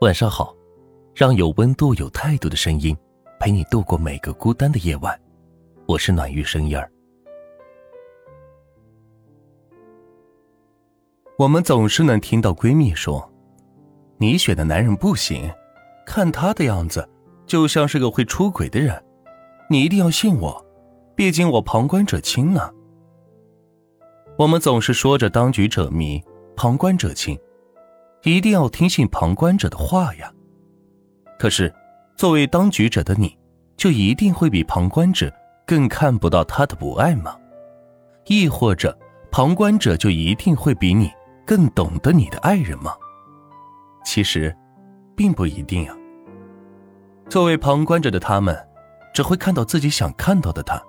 晚上好，让有温度、有态度的声音陪你度过每个孤单的夜晚。我是暖玉声音儿。我们总是能听到闺蜜说：“你选的男人不行，看他的样子就像是个会出轨的人，你一定要信我，毕竟我旁观者清呢。”我们总是说着“当局者迷，旁观者清”。一定要听信旁观者的话呀！可是，作为当局者的你，就一定会比旁观者更看不到他的不爱吗？亦或者，旁观者就一定会比你更懂得你的爱人吗？其实，并不一定啊。作为旁观者的他们，只会看到自己想看到的他，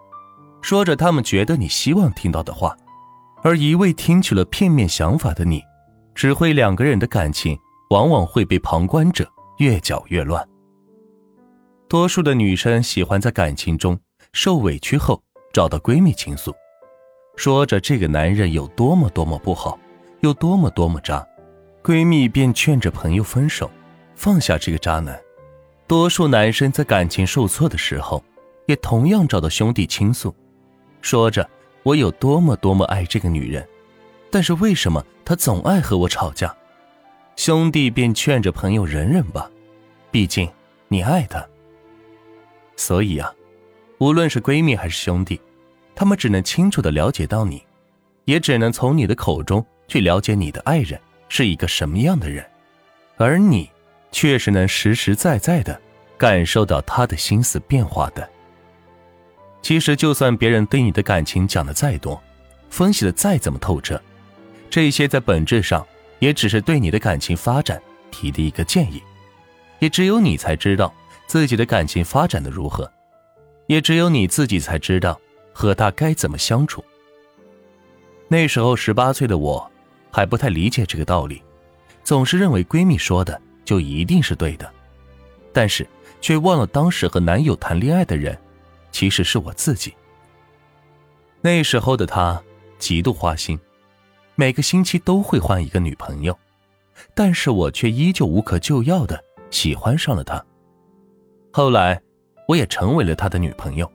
说着他们觉得你希望听到的话，而一味听取了片面想法的你。只会两个人的感情往往会被旁观者越搅越乱。多数的女生喜欢在感情中受委屈后找到闺蜜倾诉，说着这个男人有多么多么不好，有多么多么渣，闺蜜便劝着朋友分手，放下这个渣男。多数男生在感情受挫的时候，也同样找到兄弟倾诉，说着我有多么多么爱这个女人。但是为什么他总爱和我吵架？兄弟便劝着朋友忍忍吧，毕竟你爱他。所以啊，无论是闺蜜还是兄弟，他们只能清楚的了解到你，也只能从你的口中去了解你的爱人是一个什么样的人，而你却是能实实在在的感受到他的心思变化的。其实，就算别人对你的感情讲的再多，分析的再怎么透彻。这些在本质上也只是对你的感情发展提的一个建议，也只有你才知道自己的感情发展的如何，也只有你自己才知道和他该怎么相处。那时候十八岁的我还不太理解这个道理，总是认为闺蜜说的就一定是对的，但是却忘了当时和男友谈恋爱的人其实是我自己。那时候的他极度花心。每个星期都会换一个女朋友，但是我却依旧无可救药的喜欢上了她。后来，我也成为了他的女朋友。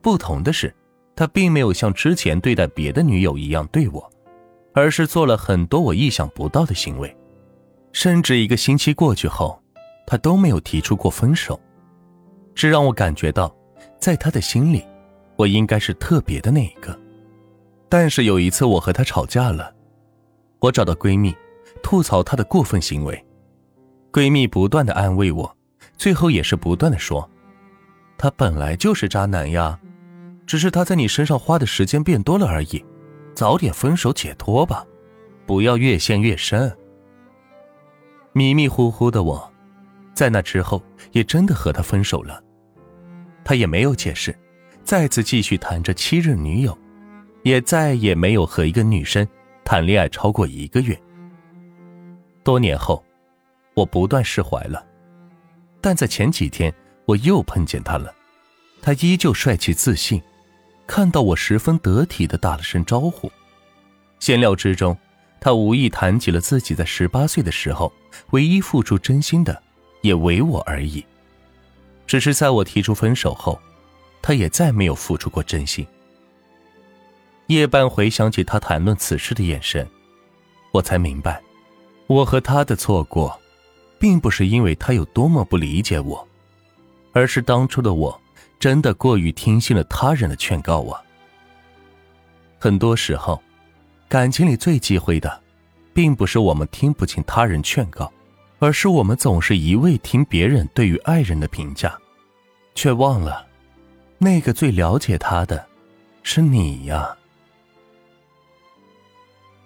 不同的是，他并没有像之前对待别的女友一样对我，而是做了很多我意想不到的行为。甚至一个星期过去后，他都没有提出过分手。这让我感觉到，在他的心里，我应该是特别的那一个。但是有一次我和她吵架了，我找到闺蜜，吐槽她的过分行为。闺蜜不断的安慰我，最后也是不断的说：“他本来就是渣男呀，只是他在你身上花的时间变多了而已，早点分手解脱吧，不要越陷越深。”迷迷糊糊的我，在那之后也真的和他分手了，他也没有解释，再次继续谈着七任女友。也再也没有和一个女生谈恋爱超过一个月。多年后，我不断释怀了，但在前几天我又碰见他了，他依旧帅气自信，看到我十分得体的打了声招呼。闲聊之中，他无意谈起了自己在十八岁的时候唯一付出真心的，也唯我而已。只是在我提出分手后，他也再没有付出过真心。夜半回想起他谈论此事的眼神，我才明白，我和他的错过，并不是因为他有多么不理解我，而是当初的我真的过于听信了他人的劝告啊。很多时候，感情里最忌讳的，并不是我们听不进他人劝告，而是我们总是一味听别人对于爱人的评价，却忘了，那个最了解他的，是你呀。